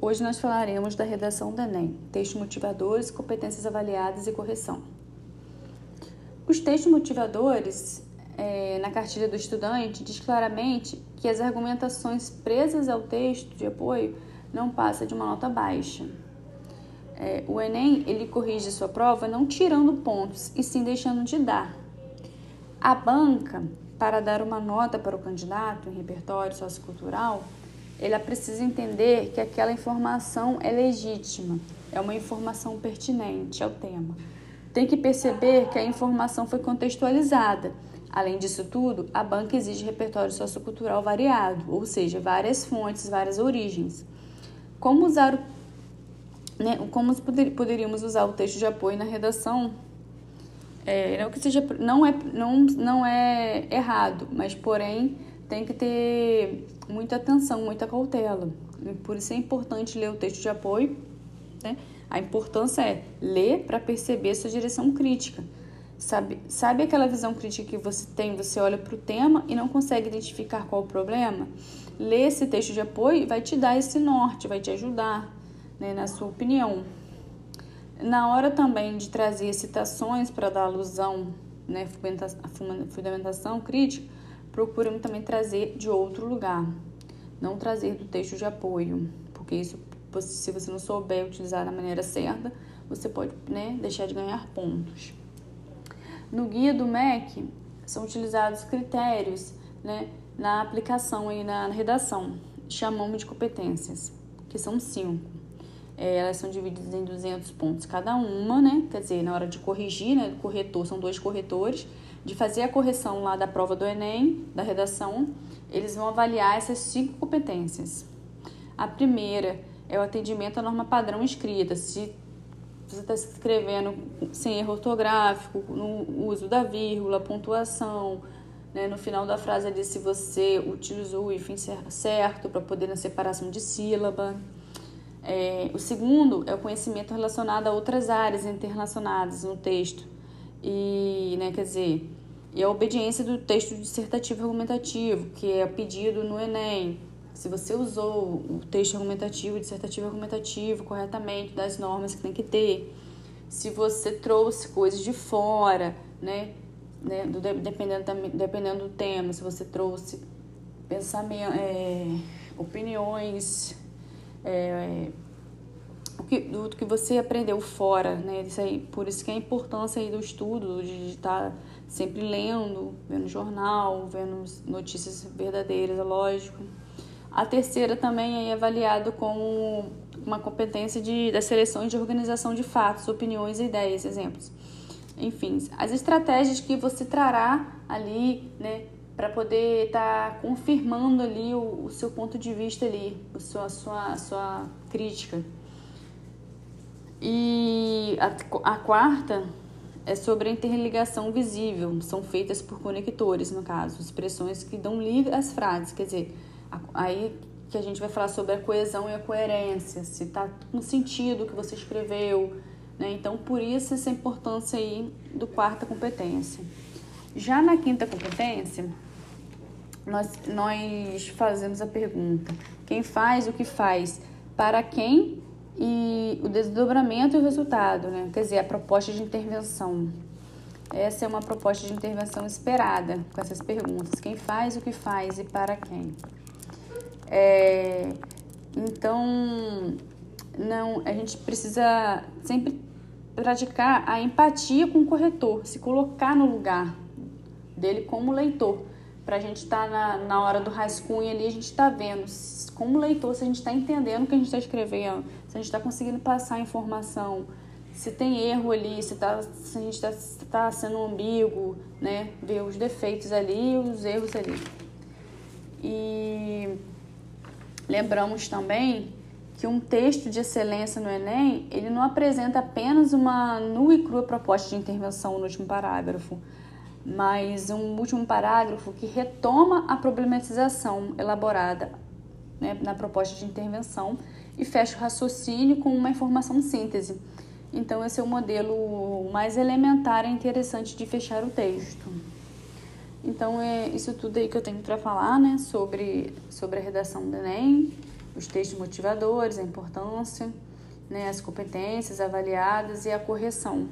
Hoje nós falaremos da redação do Enem, textos motivadores, competências avaliadas e correção. Os textos motivadores, é, na cartilha do estudante, diz claramente que as argumentações presas ao texto de apoio não passam de uma nota baixa. É, o Enem ele corrige sua prova não tirando pontos, e sim deixando de dar. A banca, para dar uma nota para o candidato em repertório sociocultural, ela precisa entender que aquela informação é legítima, é uma informação pertinente ao tema. Tem que perceber que a informação foi contextualizada. Além disso tudo, a banca exige repertório sociocultural variado, ou seja, várias fontes, várias origens. Como usar né, como poderíamos usar o texto de apoio na redação é, não que seja não é não, não é errado mas porém tem que ter muita atenção muita cautela. Por isso é importante ler o texto de apoio né? a importância é ler para perceber sua direção crítica. Sabe sabe aquela visão crítica que você tem? Você olha para o tema e não consegue identificar qual o problema? Ler esse texto de apoio vai te dar esse norte vai te ajudar né, na sua opinião. Na hora também de trazer citações para dar alusão, né, fundamentação crítica, procuramos também trazer de outro lugar, não trazer do texto de apoio, porque isso, se você não souber utilizar da maneira certa, você pode né, deixar de ganhar pontos. No guia do MEC são utilizados critérios né, na aplicação e na redação, chamamos de competências, que são cinco é, elas são divididas em 200 pontos cada uma, né? Quer dizer, na hora de corrigir, né? Corretor, são dois corretores, de fazer a correção lá da prova do Enem, da redação, eles vão avaliar essas cinco competências. A primeira é o atendimento à norma padrão escrita. Se você está escrevendo sem erro ortográfico, no uso da vírgula, pontuação, né? no final da frase ali, se você utilizou o hífen certo para poder na separação de sílaba. É, o segundo é o conhecimento relacionado a outras áreas interrelacionadas no texto. E, né, quer dizer, e a obediência do texto dissertativo argumentativo, que é pedido no Enem. Se você usou o texto argumentativo, dissertativo argumentativo corretamente, das normas que tem que ter. Se você trouxe coisas de fora, né, né do, dependendo, dependendo do tema, se você trouxe pensamento, é, opiniões é, que, do que você aprendeu fora, né? Isso aí, por isso que é a importância aí do estudo, de estar sempre lendo, vendo jornal, vendo notícias verdadeiras, é lógico. A terceira também é avaliado como uma competência de, das seleções de organização de fatos, opiniões e ideias, exemplos. Enfim, as estratégias que você trará ali, né, para poder estar tá confirmando ali o, o, seu ponto de vista ali, a sua, sua, sua crítica. E a, a quarta é sobre a interligação visível, são feitas por conectores, no caso, expressões que dão liga às frases, quer dizer, aí que a gente vai falar sobre a coesão e a coerência, se está com sentido que você escreveu, né? Então, por isso essa importância aí do quarta competência. Já na quinta competência, nós, nós fazemos a pergunta: quem faz o que faz, para quem e o desdobramento e o resultado, né? quer dizer, a proposta de intervenção. Essa é uma proposta de intervenção esperada com essas perguntas: quem faz o que faz e para quem. É, então, não, a gente precisa sempre praticar a empatia com o corretor, se colocar no lugar dele como leitor para a gente estar tá na, na hora do rascunho ali, a gente está vendo como leitor se a gente está entendendo o que a gente está escrevendo, se a gente está conseguindo passar a informação, se tem erro ali, se, tá, se a gente está tá sendo ambíguo, né? Ver os defeitos ali os erros ali. E lembramos também que um texto de excelência no Enem, ele não apresenta apenas uma nua e crua proposta de intervenção no último parágrafo, mas um último parágrafo que retoma a problematização elaborada né, na proposta de intervenção e fecha o raciocínio com uma informação síntese. Então, esse é o modelo mais elementar e interessante de fechar o texto. Então, é isso tudo aí que eu tenho para falar né, sobre, sobre a redação do Enem. os textos motivadores, a importância, né, as competências avaliadas e a correção.